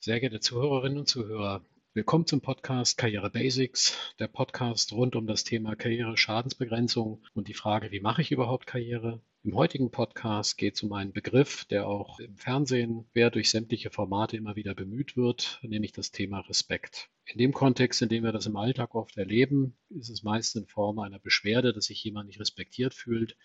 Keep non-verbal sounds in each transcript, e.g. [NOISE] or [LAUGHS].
Sehr geehrte Zuhörerinnen und Zuhörer, willkommen zum Podcast Karriere Basics, der Podcast rund um das Thema Karriere, Schadensbegrenzung und die Frage, wie mache ich überhaupt Karriere? Im heutigen Podcast geht es um einen Begriff, der auch im Fernsehen quer durch sämtliche Formate immer wieder bemüht wird, nämlich das Thema Respekt. In dem Kontext, in dem wir das im Alltag oft erleben, ist es meist in Form einer Beschwerde, dass sich jemand nicht respektiert fühlt.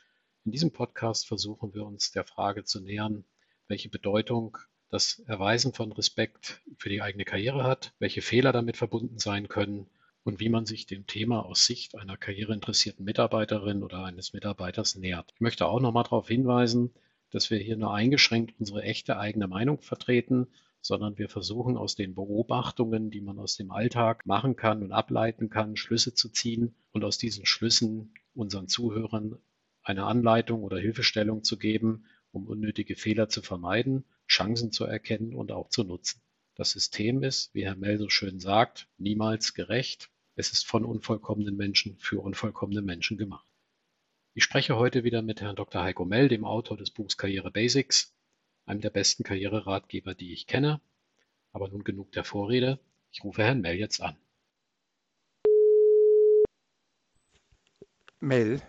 In diesem Podcast versuchen wir uns der Frage zu nähern, welche Bedeutung das Erweisen von Respekt für die eigene Karriere hat, welche Fehler damit verbunden sein können und wie man sich dem Thema aus Sicht einer karriereinteressierten Mitarbeiterin oder eines Mitarbeiters nähert. Ich möchte auch nochmal darauf hinweisen, dass wir hier nur eingeschränkt unsere echte eigene Meinung vertreten, sondern wir versuchen aus den Beobachtungen, die man aus dem Alltag machen kann und ableiten kann, Schlüsse zu ziehen und aus diesen Schlüssen unseren Zuhörern eine Anleitung oder Hilfestellung zu geben, um unnötige Fehler zu vermeiden Chancen zu erkennen und auch zu nutzen. Das System ist, wie Herr Mell so schön sagt, niemals gerecht. Es ist von unvollkommenen Menschen für unvollkommene Menschen gemacht. Ich spreche heute wieder mit Herrn Dr. Heiko Mell, dem Autor des Buchs Karriere Basics, einem der besten Karriereratgeber, die ich kenne. Aber nun genug der Vorrede. Ich rufe Herrn Mell jetzt an. Mell.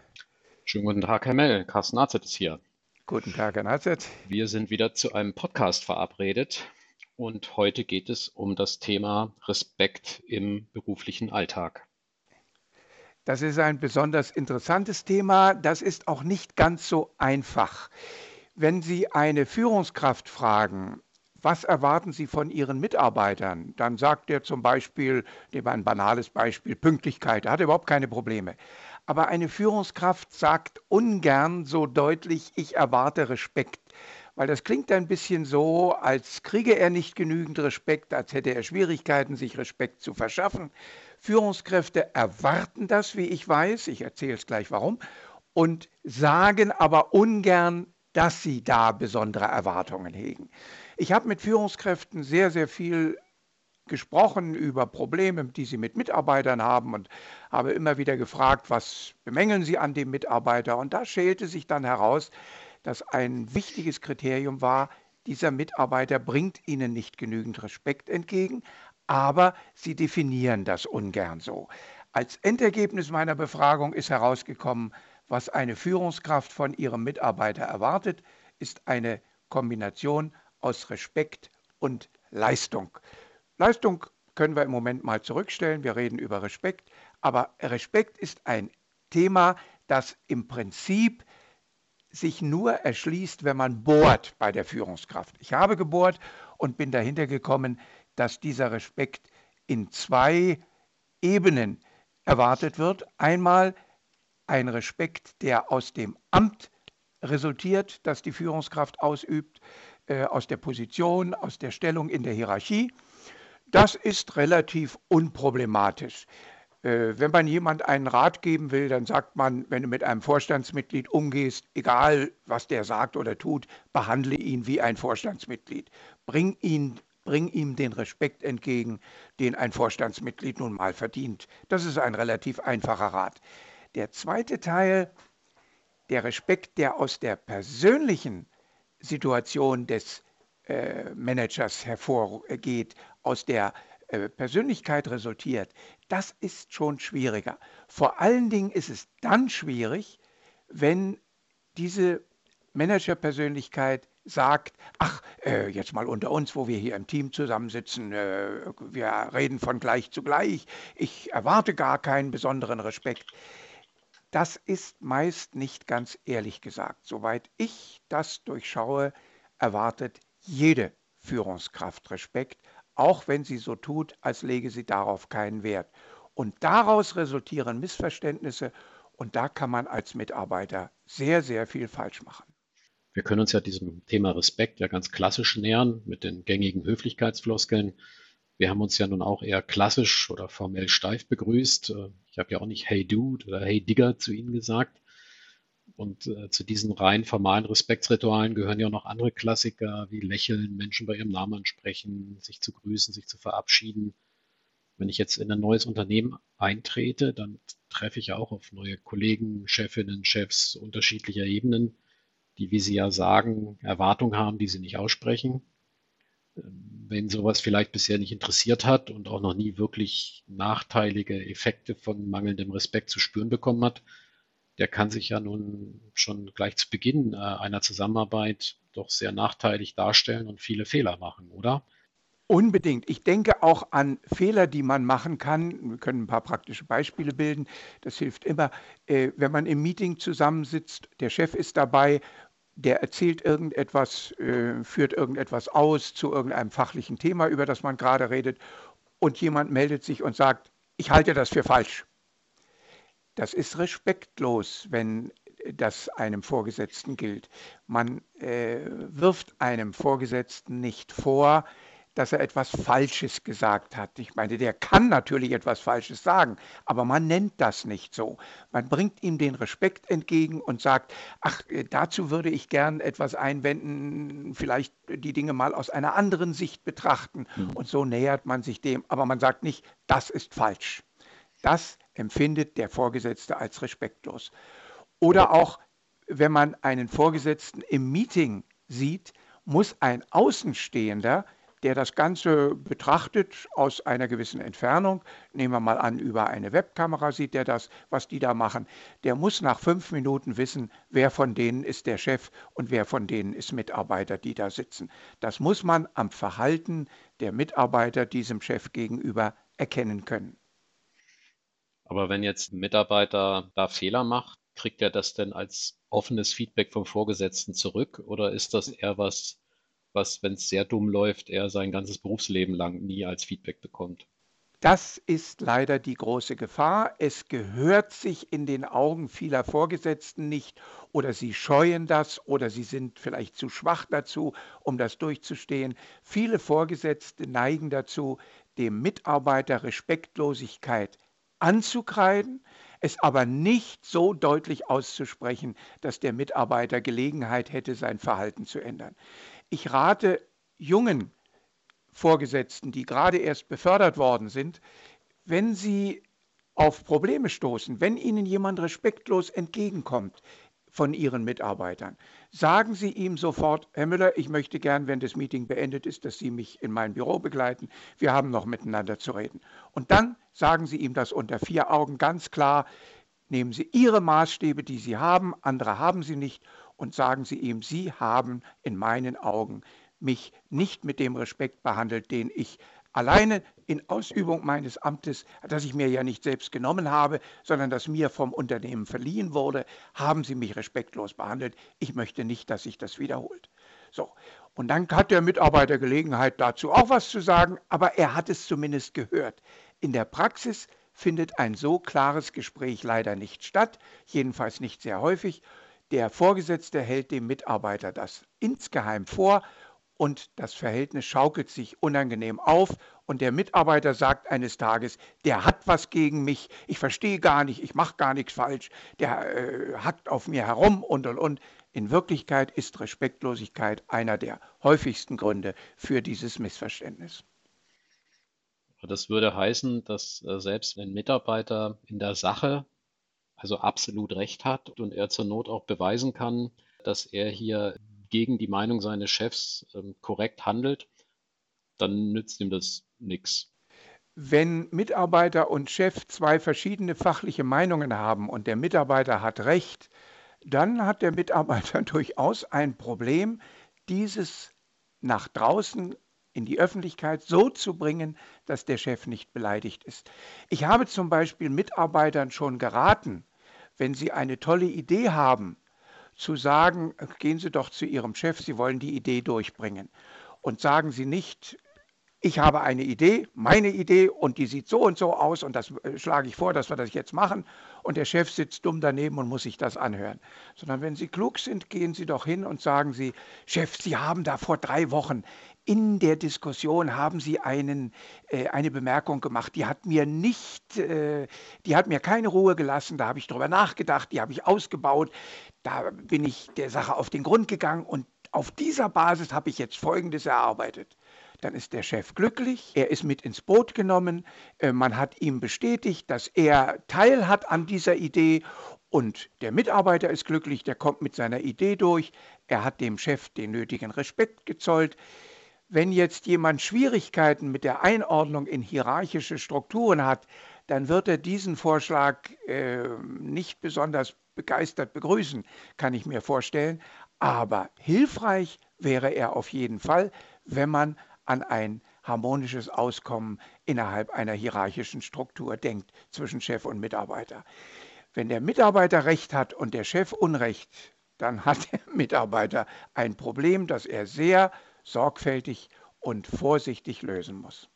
Schönen guten Tag, Herr Mell. Carsten Arzet ist hier. Guten Tag, Herr Nazet. Wir sind wieder zu einem Podcast verabredet und heute geht es um das Thema Respekt im beruflichen Alltag. Das ist ein besonders interessantes Thema. Das ist auch nicht ganz so einfach. Wenn Sie eine Führungskraft fragen, was erwarten Sie von Ihren Mitarbeitern? Dann sagt er zum Beispiel, nehmen wir ein banales Beispiel, Pünktlichkeit, er hat überhaupt keine Probleme. Aber eine Führungskraft sagt ungern so deutlich, ich erwarte Respekt. Weil das klingt ein bisschen so, als kriege er nicht genügend Respekt, als hätte er Schwierigkeiten, sich Respekt zu verschaffen. Führungskräfte erwarten das, wie ich weiß, ich erzähle es gleich warum, und sagen aber ungern, dass sie da besondere Erwartungen hegen. Ich habe mit Führungskräften sehr, sehr viel gesprochen über Probleme, die sie mit Mitarbeitern haben und habe immer wieder gefragt, was bemängeln sie an dem Mitarbeiter. Und da schälte sich dann heraus, dass ein wichtiges Kriterium war, dieser Mitarbeiter bringt ihnen nicht genügend Respekt entgegen, aber sie definieren das ungern so. Als Endergebnis meiner Befragung ist herausgekommen, was eine Führungskraft von ihrem Mitarbeiter erwartet, ist eine Kombination aus Respekt und Leistung. Leistung können wir im Moment mal zurückstellen. Wir reden über Respekt. Aber Respekt ist ein Thema, das im Prinzip sich nur erschließt, wenn man bohrt bei der Führungskraft. Ich habe gebohrt und bin dahinter gekommen, dass dieser Respekt in zwei Ebenen erwartet wird. Einmal ein Respekt, der aus dem Amt resultiert, das die Führungskraft ausübt, äh, aus der Position, aus der Stellung in der Hierarchie. Das ist relativ unproblematisch. Äh, wenn man jemand einen Rat geben will, dann sagt man, wenn du mit einem Vorstandsmitglied umgehst, egal was der sagt oder tut, behandle ihn wie ein Vorstandsmitglied. Bring, ihn, bring ihm den Respekt entgegen, den ein Vorstandsmitglied nun mal verdient. Das ist ein relativ einfacher Rat. Der zweite Teil, der Respekt, der aus der persönlichen Situation des Managers hervorgeht, aus der äh, Persönlichkeit resultiert, das ist schon schwieriger. Vor allen Dingen ist es dann schwierig, wenn diese Managerpersönlichkeit sagt, ach, äh, jetzt mal unter uns, wo wir hier im Team zusammensitzen, äh, wir reden von gleich zu gleich, ich erwarte gar keinen besonderen Respekt. Das ist meist nicht ganz ehrlich gesagt. Soweit ich das durchschaue, erwartet jede Führungskraft Respekt, auch wenn sie so tut, als lege sie darauf keinen Wert. Und daraus resultieren Missverständnisse und da kann man als Mitarbeiter sehr, sehr viel falsch machen. Wir können uns ja diesem Thema Respekt ja ganz klassisch nähern mit den gängigen Höflichkeitsfloskeln. Wir haben uns ja nun auch eher klassisch oder formell steif begrüßt. Ich habe ja auch nicht Hey Dude oder Hey Digger zu Ihnen gesagt. Und äh, zu diesen rein formalen Respektsritualen gehören ja auch noch andere Klassiker wie Lächeln, Menschen bei ihrem Namen ansprechen, sich zu grüßen, sich zu verabschieden. Wenn ich jetzt in ein neues Unternehmen eintrete, dann treffe ich auch auf neue Kollegen, Chefinnen, Chefs unterschiedlicher Ebenen, die, wie Sie ja sagen, Erwartungen haben, die sie nicht aussprechen. Wenn sowas vielleicht bisher nicht interessiert hat und auch noch nie wirklich nachteilige Effekte von mangelndem Respekt zu spüren bekommen hat, der kann sich ja nun schon gleich zu Beginn äh, einer Zusammenarbeit doch sehr nachteilig darstellen und viele Fehler machen, oder? Unbedingt. Ich denke auch an Fehler, die man machen kann. Wir können ein paar praktische Beispiele bilden. Das hilft immer. Äh, wenn man im Meeting zusammensitzt, der Chef ist dabei, der erzählt irgendetwas, äh, führt irgendetwas aus zu irgendeinem fachlichen Thema, über das man gerade redet, und jemand meldet sich und sagt, ich halte das für falsch. Das ist respektlos, wenn das einem Vorgesetzten gilt. Man äh, wirft einem Vorgesetzten nicht vor, dass er etwas Falsches gesagt hat. Ich meine, der kann natürlich etwas Falsches sagen, aber man nennt das nicht so. Man bringt ihm den Respekt entgegen und sagt, ach, äh, dazu würde ich gern etwas einwenden, vielleicht die Dinge mal aus einer anderen Sicht betrachten. Mhm. Und so nähert man sich dem, aber man sagt nicht, das ist falsch. Das empfindet der Vorgesetzte als respektlos. Oder auch, wenn man einen Vorgesetzten im Meeting sieht, muss ein Außenstehender, der das Ganze betrachtet aus einer gewissen Entfernung, nehmen wir mal an, über eine Webkamera sieht er das, was die da machen, der muss nach fünf Minuten wissen, wer von denen ist der Chef und wer von denen ist Mitarbeiter, die da sitzen. Das muss man am Verhalten der Mitarbeiter diesem Chef gegenüber erkennen können. Aber wenn jetzt ein Mitarbeiter da Fehler macht, kriegt er das denn als offenes Feedback vom Vorgesetzten zurück oder ist das eher was, was, wenn es sehr dumm läuft, er sein ganzes Berufsleben lang nie als Feedback bekommt? Das ist leider die große Gefahr. Es gehört sich in den Augen vieler Vorgesetzten nicht oder sie scheuen das oder sie sind vielleicht zu schwach dazu, um das durchzustehen. Viele Vorgesetzte neigen dazu, dem Mitarbeiter Respektlosigkeit anzukreiden, es aber nicht so deutlich auszusprechen, dass der Mitarbeiter Gelegenheit hätte, sein Verhalten zu ändern. Ich rate jungen Vorgesetzten, die gerade erst befördert worden sind, wenn sie auf Probleme stoßen, wenn ihnen jemand respektlos entgegenkommt, von Ihren Mitarbeitern. Sagen Sie ihm sofort, Herr Müller, ich möchte gern, wenn das Meeting beendet ist, dass Sie mich in mein Büro begleiten. Wir haben noch miteinander zu reden. Und dann sagen Sie ihm das unter vier Augen ganz klar. Nehmen Sie Ihre Maßstäbe, die Sie haben, andere haben Sie nicht, und sagen Sie ihm, Sie haben in meinen Augen mich nicht mit dem Respekt behandelt, den ich alleine in Ausübung meines Amtes, das ich mir ja nicht selbst genommen habe, sondern das mir vom Unternehmen verliehen wurde, haben Sie mich respektlos behandelt. Ich möchte nicht, dass sich das wiederholt. So, und dann hat der Mitarbeiter Gelegenheit dazu auch was zu sagen, aber er hat es zumindest gehört. In der Praxis findet ein so klares Gespräch leider nicht statt, jedenfalls nicht sehr häufig. Der Vorgesetzte hält dem Mitarbeiter das insgeheim vor und das Verhältnis schaukelt sich unangenehm auf und der Mitarbeiter sagt eines Tages, der hat was gegen mich, ich verstehe gar nicht, ich mache gar nichts falsch, der äh, hackt auf mir herum und und und. In Wirklichkeit ist Respektlosigkeit einer der häufigsten Gründe für dieses Missverständnis. Das würde heißen, dass äh, selbst wenn Mitarbeiter in der Sache also absolut recht hat und er zur Not auch beweisen kann, dass er hier gegen die Meinung seines Chefs ähm, korrekt handelt, dann nützt ihm das nichts. Wenn Mitarbeiter und Chef zwei verschiedene fachliche Meinungen haben und der Mitarbeiter hat recht, dann hat der Mitarbeiter [LAUGHS] durchaus ein Problem, dieses nach draußen in die Öffentlichkeit so zu bringen, dass der Chef nicht beleidigt ist. Ich habe zum Beispiel Mitarbeitern schon geraten, wenn sie eine tolle Idee haben, zu sagen, gehen Sie doch zu Ihrem Chef, Sie wollen die Idee durchbringen. Und sagen Sie nicht, ich habe eine Idee, meine Idee und die sieht so und so aus und das äh, schlage ich vor, dass wir das jetzt machen und der Chef sitzt dumm daneben und muss sich das anhören. Sondern wenn Sie klug sind, gehen Sie doch hin und sagen Sie, Chef, Sie haben da vor drei Wochen in der Diskussion haben Sie einen, äh, eine Bemerkung gemacht, die hat mir nicht, äh, die hat mir keine Ruhe gelassen, da habe ich drüber nachgedacht, die habe ich ausgebaut, da bin ich der Sache auf den Grund gegangen und auf dieser Basis habe ich jetzt Folgendes erarbeitet. Dann ist der Chef glücklich, er ist mit ins Boot genommen, äh, man hat ihm bestätigt, dass er Teil hat an dieser Idee und der Mitarbeiter ist glücklich, der kommt mit seiner Idee durch, er hat dem Chef den nötigen Respekt gezollt. Wenn jetzt jemand Schwierigkeiten mit der Einordnung in hierarchische Strukturen hat, dann wird er diesen Vorschlag äh, nicht besonders begeistert begrüßen, kann ich mir vorstellen. Aber hilfreich wäre er auf jeden Fall, wenn man an ein harmonisches Auskommen innerhalb einer hierarchischen Struktur denkt zwischen Chef und Mitarbeiter. Wenn der Mitarbeiter Recht hat und der Chef Unrecht, dann hat der Mitarbeiter ein Problem, das er sehr sorgfältig und vorsichtig lösen muss.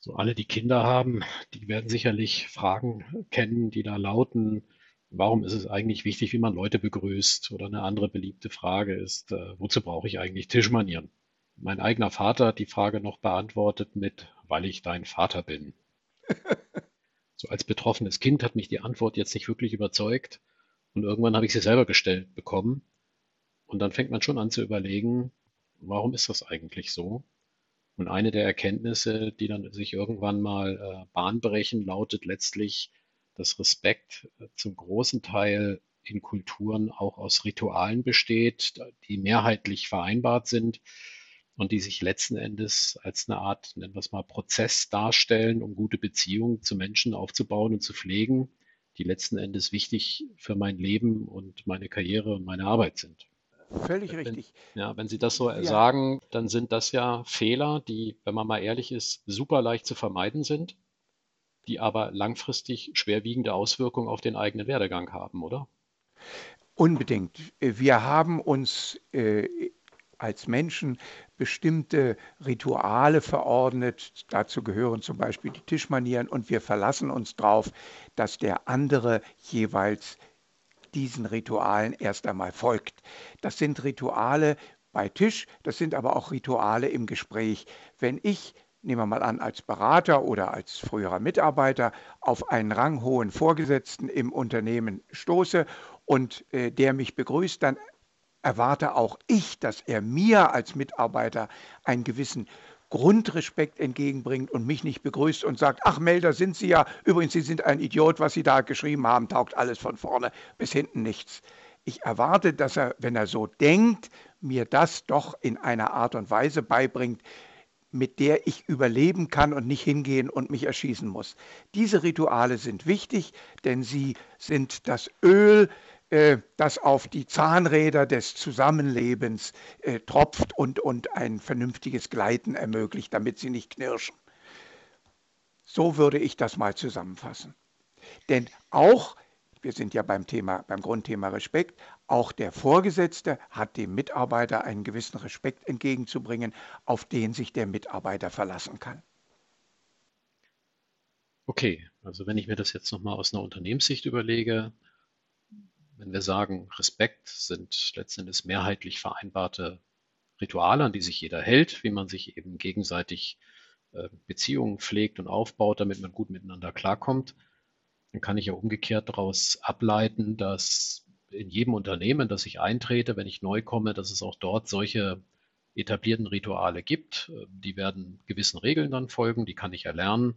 So alle, die Kinder haben, die werden sicherlich Fragen kennen, die da lauten, warum ist es eigentlich wichtig, wie man Leute begrüßt? Oder eine andere beliebte Frage ist, äh, wozu brauche ich eigentlich Tischmanieren? Mein eigener Vater hat die Frage noch beantwortet mit, weil ich dein Vater bin. [LAUGHS] so als betroffenes Kind hat mich die Antwort jetzt nicht wirklich überzeugt. Und irgendwann habe ich sie selber gestellt bekommen. Und dann fängt man schon an zu überlegen, warum ist das eigentlich so? Und eine der Erkenntnisse, die dann sich irgendwann mal äh, Bahn brechen, lautet letztlich, dass Respekt äh, zum großen Teil in Kulturen auch aus Ritualen besteht, die mehrheitlich vereinbart sind und die sich letzten Endes als eine Art, nennen wir es mal, Prozess darstellen, um gute Beziehungen zu Menschen aufzubauen und zu pflegen, die letzten Endes wichtig für mein Leben und meine Karriere und meine Arbeit sind. Völlig richtig. Wenn, ja, wenn Sie das so ja. sagen, dann sind das ja Fehler, die, wenn man mal ehrlich ist, super leicht zu vermeiden sind, die aber langfristig schwerwiegende Auswirkungen auf den eigenen Werdegang haben, oder? Unbedingt. Wir haben uns äh, als Menschen bestimmte Rituale verordnet. Dazu gehören zum Beispiel die Tischmanieren und wir verlassen uns darauf, dass der andere jeweils diesen Ritualen erst einmal folgt. Das sind Rituale bei Tisch, das sind aber auch Rituale im Gespräch. Wenn ich nehmen wir mal an, als Berater oder als früherer Mitarbeiter auf einen ranghohen Vorgesetzten im Unternehmen stoße und äh, der mich begrüßt, dann erwarte auch ich, dass er mir als Mitarbeiter einen gewissen Grundrespekt entgegenbringt und mich nicht begrüßt und sagt, ach Melder sind Sie ja, übrigens, Sie sind ein Idiot, was Sie da geschrieben haben, taugt alles von vorne bis hinten nichts. Ich erwarte, dass er, wenn er so denkt, mir das doch in einer Art und Weise beibringt, mit der ich überleben kann und nicht hingehen und mich erschießen muss. Diese Rituale sind wichtig, denn sie sind das Öl, das auf die Zahnräder des Zusammenlebens äh, tropft und, und ein vernünftiges Gleiten ermöglicht, damit sie nicht knirschen. So würde ich das mal zusammenfassen. Denn auch, wir sind ja beim Thema, beim Grundthema Respekt, auch der Vorgesetzte hat dem Mitarbeiter einen gewissen Respekt entgegenzubringen, auf den sich der Mitarbeiter verlassen kann. Okay, also wenn ich mir das jetzt nochmal aus einer Unternehmenssicht überlege, wenn wir sagen, Respekt sind letztendlich mehrheitlich vereinbarte Rituale, an die sich jeder hält, wie man sich eben gegenseitig äh, Beziehungen pflegt und aufbaut, damit man gut miteinander klarkommt, dann kann ich ja umgekehrt daraus ableiten, dass in jedem Unternehmen, das ich eintrete, wenn ich neu komme, dass es auch dort solche etablierten Rituale gibt. Die werden gewissen Regeln dann folgen, die kann ich erlernen.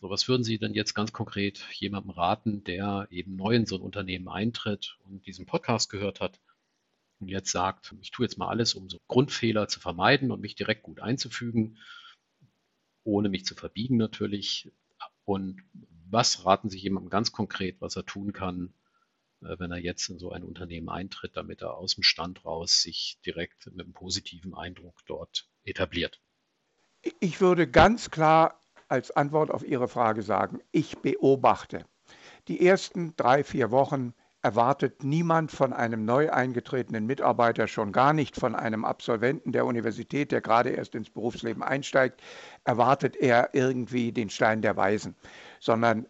So, was würden Sie denn jetzt ganz konkret jemandem raten, der eben neu in so ein Unternehmen eintritt und diesen Podcast gehört hat und jetzt sagt, ich tue jetzt mal alles, um so Grundfehler zu vermeiden und mich direkt gut einzufügen, ohne mich zu verbiegen natürlich. Und was raten Sie jemandem ganz konkret, was er tun kann, äh, wenn er jetzt in so ein Unternehmen eintritt, damit er aus dem Stand raus sich direkt mit einem positiven Eindruck dort etabliert? Ich würde ganz klar als Antwort auf Ihre Frage sagen, ich beobachte. Die ersten drei, vier Wochen erwartet niemand von einem neu eingetretenen Mitarbeiter, schon gar nicht von einem Absolventen der Universität, der gerade erst ins Berufsleben einsteigt, erwartet er irgendwie den Stein der Weisen, sondern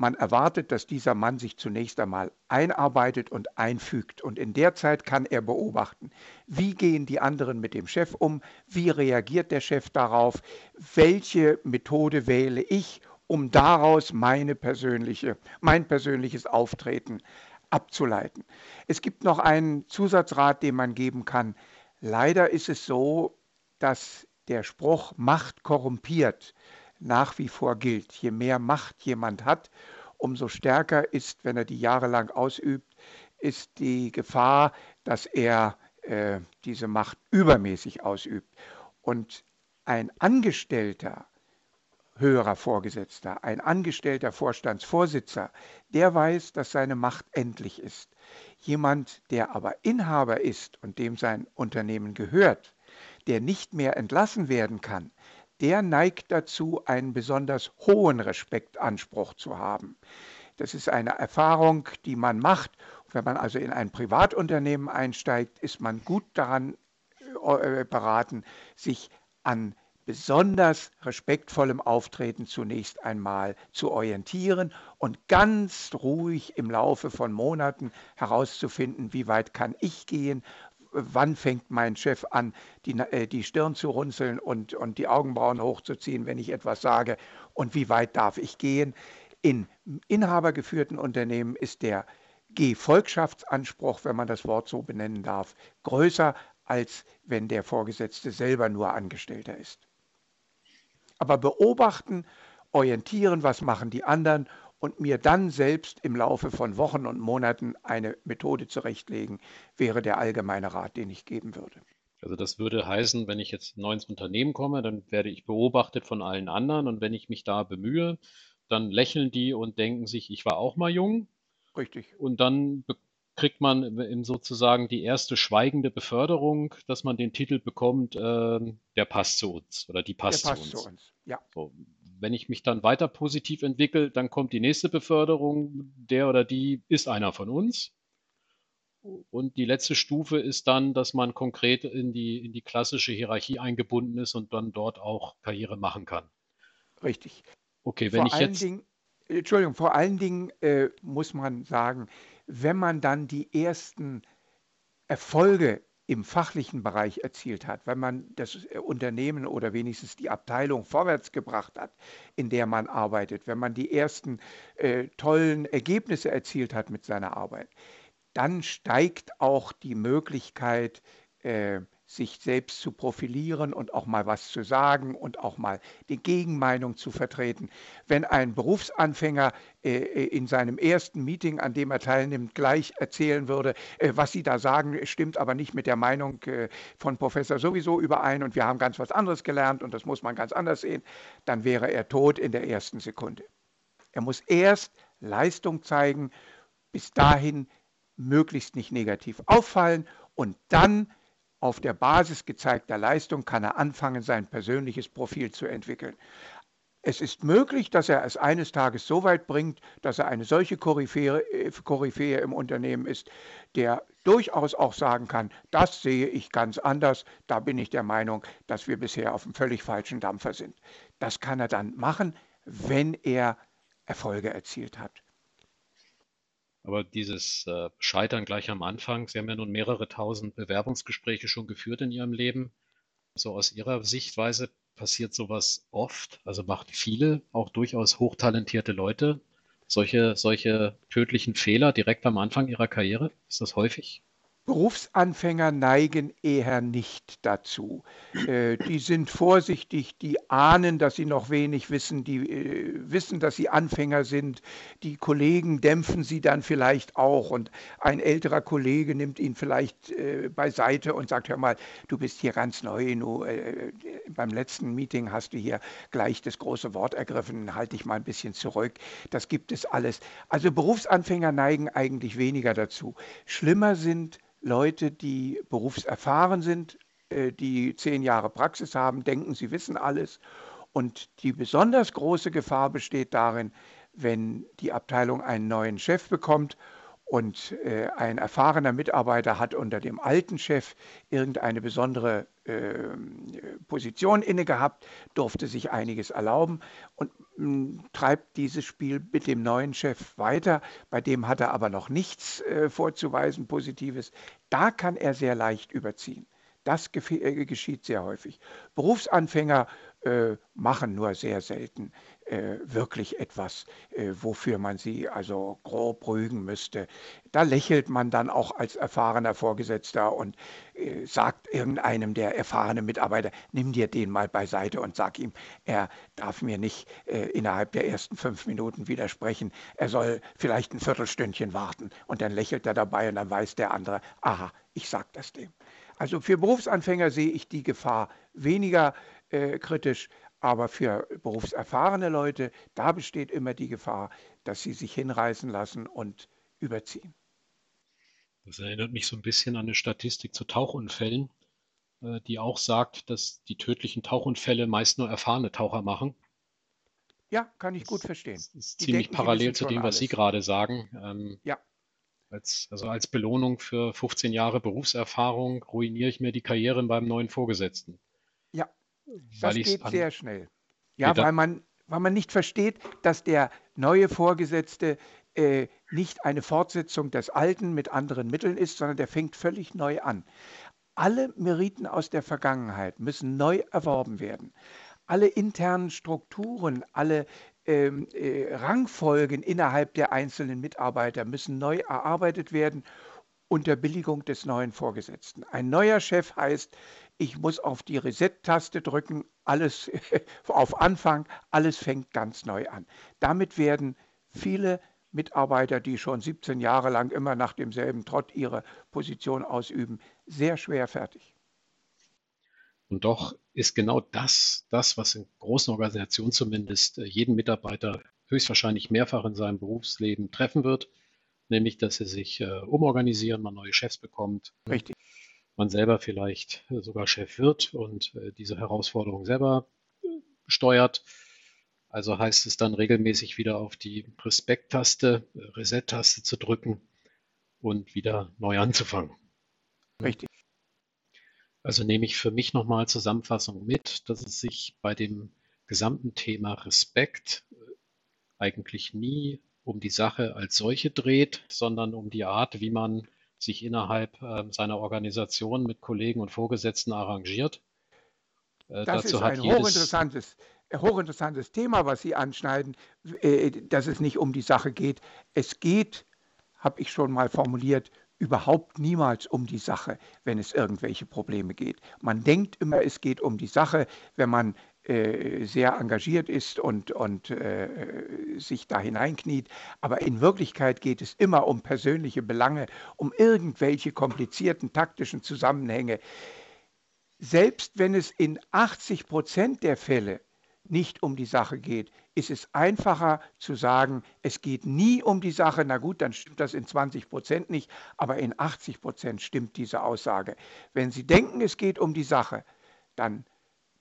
man erwartet, dass dieser Mann sich zunächst einmal einarbeitet und einfügt. Und in der Zeit kann er beobachten, wie gehen die anderen mit dem Chef um, wie reagiert der Chef darauf, welche Methode wähle ich, um daraus meine persönliche, mein persönliches Auftreten abzuleiten. Es gibt noch einen Zusatzrat, den man geben kann. Leider ist es so, dass der Spruch Macht korrumpiert nach wie vor gilt. Je mehr Macht jemand hat, umso stärker ist, wenn er die jahrelang ausübt, ist die Gefahr, dass er äh, diese Macht übermäßig ausübt. Und ein Angestellter, höherer Vorgesetzter, ein angestellter Vorstandsvorsitzer, der weiß, dass seine Macht endlich ist. Jemand, der aber Inhaber ist und dem sein Unternehmen gehört, der nicht mehr entlassen werden kann, der neigt dazu, einen besonders hohen Respektanspruch zu haben. Das ist eine Erfahrung, die man macht. Wenn man also in ein Privatunternehmen einsteigt, ist man gut daran äh, beraten, sich an besonders respektvollem Auftreten zunächst einmal zu orientieren und ganz ruhig im Laufe von Monaten herauszufinden, wie weit kann ich gehen, wann fängt mein Chef an, die, äh, die Stirn zu runzeln und, und die Augenbrauen hochzuziehen, wenn ich etwas sage und wie weit darf ich gehen. In inhabergeführten Unternehmen ist der Gefolgschaftsanspruch, wenn man das Wort so benennen darf, größer, als wenn der Vorgesetzte selber nur Angestellter ist. Aber beobachten, orientieren, was machen die anderen und mir dann selbst im Laufe von Wochen und Monaten eine Methode zurechtlegen, wäre der allgemeine Rat, den ich geben würde. Also das würde heißen, wenn ich jetzt neu ins Unternehmen komme, dann werde ich beobachtet von allen anderen und wenn ich mich da bemühe, dann lächeln die und denken sich, ich war auch mal jung. Richtig. Und dann kriegt man sozusagen die erste schweigende Beförderung, dass man den Titel bekommt, äh, der passt zu uns oder die passt, der passt zu uns. Zu uns. Ja. So, wenn ich mich dann weiter positiv entwickle, dann kommt die nächste Beförderung, der oder die ist einer von uns. Und die letzte Stufe ist dann, dass man konkret in die, in die klassische Hierarchie eingebunden ist und dann dort auch Karriere machen kann. Richtig. Okay, wenn vor ich jetzt. Dingen, Entschuldigung, vor allen Dingen äh, muss man sagen, wenn man dann die ersten Erfolge im fachlichen Bereich erzielt hat, wenn man das äh, Unternehmen oder wenigstens die Abteilung vorwärts gebracht hat, in der man arbeitet, wenn man die ersten äh, tollen Ergebnisse erzielt hat mit seiner Arbeit, dann steigt auch die Möglichkeit, äh, sich selbst zu profilieren und auch mal was zu sagen und auch mal die Gegenmeinung zu vertreten. Wenn ein Berufsanfänger äh, äh, in seinem ersten Meeting, an dem er teilnimmt, gleich erzählen würde, äh, was Sie da sagen, stimmt aber nicht mit der Meinung äh, von Professor sowieso überein und wir haben ganz was anderes gelernt und das muss man ganz anders sehen, dann wäre er tot in der ersten Sekunde. Er muss erst Leistung zeigen, bis dahin möglichst nicht negativ auffallen und dann auf der Basis gezeigter Leistung kann er anfangen, sein persönliches Profil zu entwickeln. Es ist möglich, dass er es eines Tages so weit bringt, dass er eine solche Koryphäe, äh, Koryphäe im Unternehmen ist, der durchaus auch sagen kann, das sehe ich ganz anders, da bin ich der Meinung, dass wir bisher auf einem völlig falschen Dampfer sind. Das kann er dann machen, wenn er Erfolge erzielt hat. Aber dieses äh, Scheitern gleich am Anfang, Sie haben ja nun mehrere tausend Bewerbungsgespräche schon geführt in Ihrem Leben. So aus Ihrer Sichtweise passiert sowas oft, also macht viele, auch durchaus hochtalentierte Leute, solche, solche tödlichen Fehler direkt am Anfang ihrer Karriere? Ist das häufig? Berufsanfänger neigen eher nicht dazu. Äh, die sind vorsichtig, die ahnen, dass sie noch wenig wissen, die äh, wissen, dass sie Anfänger sind. Die Kollegen dämpfen sie dann vielleicht auch und ein älterer Kollege nimmt ihn vielleicht äh, beiseite und sagt, hör mal, du bist hier ganz neu, du, äh, beim letzten Meeting hast du hier gleich das große Wort ergriffen, halte dich mal ein bisschen zurück. Das gibt es alles. Also Berufsanfänger neigen eigentlich weniger dazu. Schlimmer sind Leute, die berufserfahren sind, äh, die zehn Jahre Praxis haben, denken, sie wissen alles. Und die besonders große Gefahr besteht darin, wenn die Abteilung einen neuen Chef bekommt und äh, ein erfahrener Mitarbeiter hat unter dem alten Chef irgendeine besondere Position inne gehabt, durfte sich einiges erlauben und mh, hm, treibt dieses Spiel mit dem neuen Chef weiter. Bei dem hat er aber noch nichts äh, vorzuweisen Positives. Da kann er sehr leicht überziehen. Das äh, geschieht sehr häufig. Berufsanfänger äh, machen nur sehr selten wirklich etwas, äh, wofür man sie also grob rügen müsste. Da lächelt man dann auch als erfahrener Vorgesetzter und äh, sagt irgendeinem der erfahrenen Mitarbeiter, nimm dir den mal beiseite und sag ihm, er darf mir nicht äh, innerhalb der ersten fünf Minuten widersprechen, er soll vielleicht ein Viertelstündchen warten und dann lächelt er dabei und dann weiß der andere, aha, ich sag das dem. also für Berufsanfänger sehe ich die Gefahr weniger äh, kritisch, aber für berufserfahrene Leute, da besteht immer die Gefahr, dass sie sich hinreißen lassen und überziehen. Das erinnert mich so ein bisschen an eine Statistik zu Tauchunfällen, äh, die auch sagt, dass die tödlichen Tauchunfälle meist nur erfahrene Taucher machen. Ja, kann ich gut verstehen. Das ist ziemlich denken, parallel zu dem, was Sie alles. gerade sagen. Ähm, Ja, als, also als Belohnung für 15 Jahre Berufserfahrung ruiniere ich mir die Karriere beim neuen Vorgesetzten, das geht an, sehr schnell. Ja, weil man, weil man nicht versteht, dass der neue Vorgesetzte äh, nicht eine Fortsetzung des Alten mit anderen Mitteln ist, sondern der fängt völlig neu an. Alle Meriten aus der Vergangenheit müssen neu erworben werden. Alle internen Strukturen, alle ähm, äh, Rangfolgen innerhalb der einzelnen Mitarbeiter müssen neu erarbeitet werden unter Billigung des neuen Vorgesetzten. Ein neuer Chef heißt, ich muss auf die Reset-Taste drücken, alles [LAUGHS] auf Anfang, alles fängt ganz neu an. Damit werden viele Mitarbeiter, die schon 17 Jahre lang immer nach demselben Trott ihre Position ausüben, sehr schwer fertig. und doch ist genau das, das, was in großen Organisationen zumindest äh, jeden Mitarbeiter höchstwahrscheinlich mehrfach in seinem Berufsleben treffen wird, nämlich dass er sich äh, umorganisieren, man neue Chefs bekommt, Richtig. Man selber vielleicht äh, sogar Chef wird und äh, diese Herausforderung selber steuert. Also heißt es dann regelmäßig wieder auf die Respekt-Taste, äh, Reset-Taste zu drücken und wieder neu anzufangen. Richtig. Also nehme ich für mich nochmal Zusammenfassung mit, dass es sich bei dem gesamten Thema Respekt eigentlich nie um die Sache als solche dreht, sondern um die Art, wie man sich innerhalb äh, seiner Organisation mit Kollegen und Vorgesetzten arrangiert. Äh, Das ist ein hochinteressantes, äh, hochinteressantes Thema, was Sie anschneiden, äh, dass es nicht um die Sache geht. Es geht, habe ich schon mal formuliert, überhaupt niemals um die Sache, wenn es irgendwelche Probleme geht. Man denkt immer, es geht um die Sache, wenn man äh, sehr engagiert ist und, und äh, sich da hineinkniet. Aber in Wirklichkeit geht es immer um persönliche Belange, um irgendwelche komplizierten taktischen Zusammenhänge. Selbst wenn es in 80 Prozent der Fälle nicht um die Sache geht, ist es einfacher zu sagen, es geht nie um die Sache. Na gut, dann stimmt das in 20 Prozent nicht, aber in 80 Prozent stimmt diese Aussage. Wenn Sie denken, es geht um die Sache, dann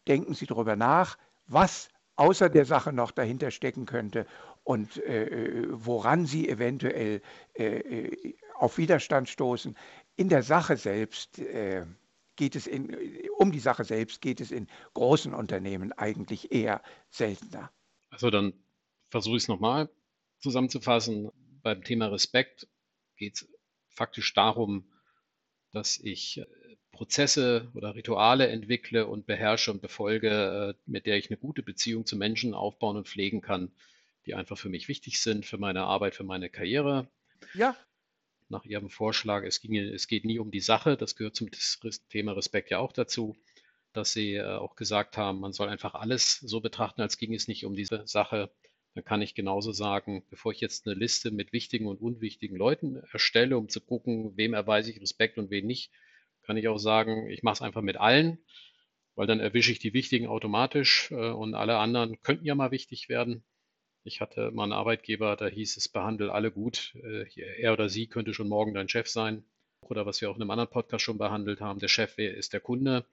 denken Sie darüber nach, was außer der Sache noch dahinter stecken könnte und äh, woran Sie eventuell äh, auf Widerstand stoßen. In der Sache selbst äh, geht es in, um die Sache selbst geht es in großen Unternehmen eigentlich eher seltener. also dann versuche ich es nochmal zusammenzufassen. Beim Thema Respekt geht es faktisch darum, dass ich äh, Prozesse oder Rituale entwickle und beherrsche und befolge, äh, mit der ich eine gute Beziehung zu Menschen aufbauen und pflegen kann, die einfach für mich wichtig sind, für meine Arbeit, für meine Karriere. Ja, Nach Ihrem Vorschlag, es, ging, es geht nie um die Sache, das gehört zum Thema Respekt ja auch dazu, dass Sie äh, auch gesagt haben, man soll einfach alles so betrachten, als ging es nicht um diese Sache. Dann kann ich genauso sagen, bevor ich jetzt eine Liste mit wichtigen und unwichtigen Leuten erstelle, um zu gucken, wem erweise ich Respekt und wen nicht, kann ich auch sagen, ich mache es einfach mit allen, weil dann erwische ich die Wichtigen automatisch äh, und alle anderen könnten ja mal wichtig werden. Ich hatte mal einen Arbeitgeber, da hieß es, behandle alle gut. Äh, er oder sie könnte schon morgen dein Chef sein. Oder was wir auch in einem anderen Podcast schon behandelt haben, der Chef ist der Kunde.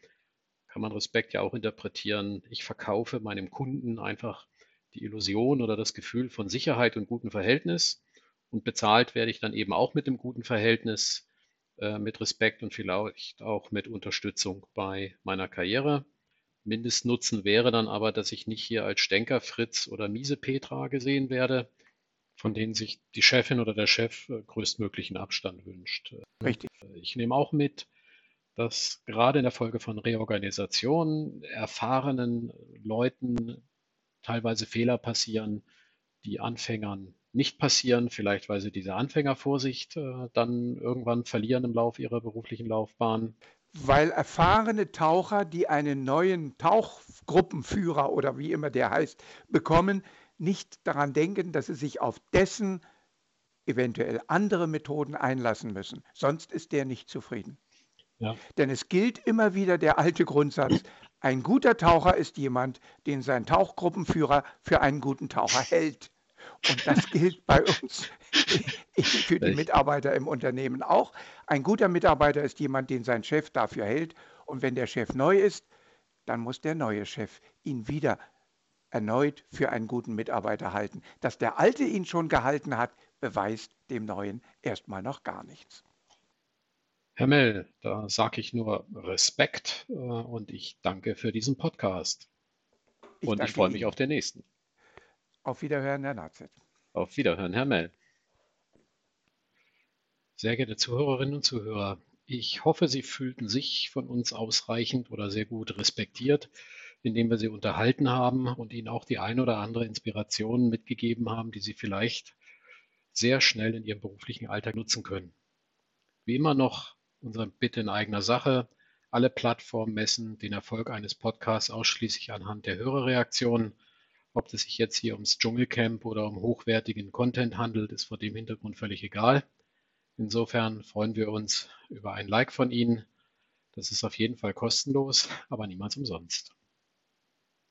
Kann man Respekt ja auch interpretieren. Ich verkaufe meinem Kunden einfach die Illusion oder das Gefühl von Sicherheit und gutem Verhältnis. Und bezahlt werde ich dann eben auch mit dem guten Verhältnis, äh, mit Respekt und vielleicht auch mit Unterstützung bei meiner Karriere. Mindestnutzen wäre dann aber, dass ich nicht hier als Stänker Fritz oder miese Petra gesehen werde, von denen sich die Chefin oder der Chef äh, größtmöglichen Abstand wünscht. richtig. Ich nehme auch mit, dass gerade in der Folge von Reorganisationen erfahrenen Leuten teilweise Fehler passieren, die Anfängern nicht passieren, vielleicht weil sie diese Anfängervorsicht äh, dann irgendwann verlieren im Laufe ihrer beruflichen Laufbahn. Weil erfahrene Taucher, die einen neuen Tauchgruppenführer oder wie immer der heißt, bekommen, nicht daran denken, dass sie sich auf dessen eventuell andere Methoden einlassen müssen. Sonst ist der nicht zufrieden. Ja. Denn es gilt immer wieder der alte Grundsatz, ein guter Taucher ist jemand, den sein Tauchgruppenführer für einen guten Taucher hält. Und das gilt bei [LAUGHS] uns für die Mitarbeiter im Unternehmen auch. Ein guter Mitarbeiter ist jemand, den sein Chef dafür hält. Und wenn der Chef neu ist, dann muss der neue Chef ihn wieder erneut für einen guten Mitarbeiter halten. Dass der alte ihn schon gehalten hat, beweist dem neuen erstmal noch gar nichts. Herr Mell, da sage ich nur Respekt äh, und ich danke für diesen Podcast. Ich und ich freue mich auf den nächsten. Auf Wiederhören, Herr Nazet. Auf Wiederhören, Herr Mell. Sehr geehrte Zuhörerinnen und Zuhörer, ich hoffe, Sie fühlten sich von uns ausreichend oder sehr gut respektiert, indem wir Sie unterhalten haben und Ihnen auch die ein oder andere Inspiration mitgegeben haben, die Sie vielleicht sehr schnell in Ihrem beruflichen Alltag nutzen können. Wie immer noch unsere Bitte in eigener Sache. Alle Plattformen messen den Erfolg eines Podcasts ausschließlich anhand der Hörerreaktionen. Ob es sich jetzt hier ums Dschungelcamp oder um hochwertigen Content handelt, ist vor dem Hintergrund völlig egal. Insofern freuen wir uns über ein Like von Ihnen. Das ist auf jeden Fall kostenlos, aber niemals umsonst.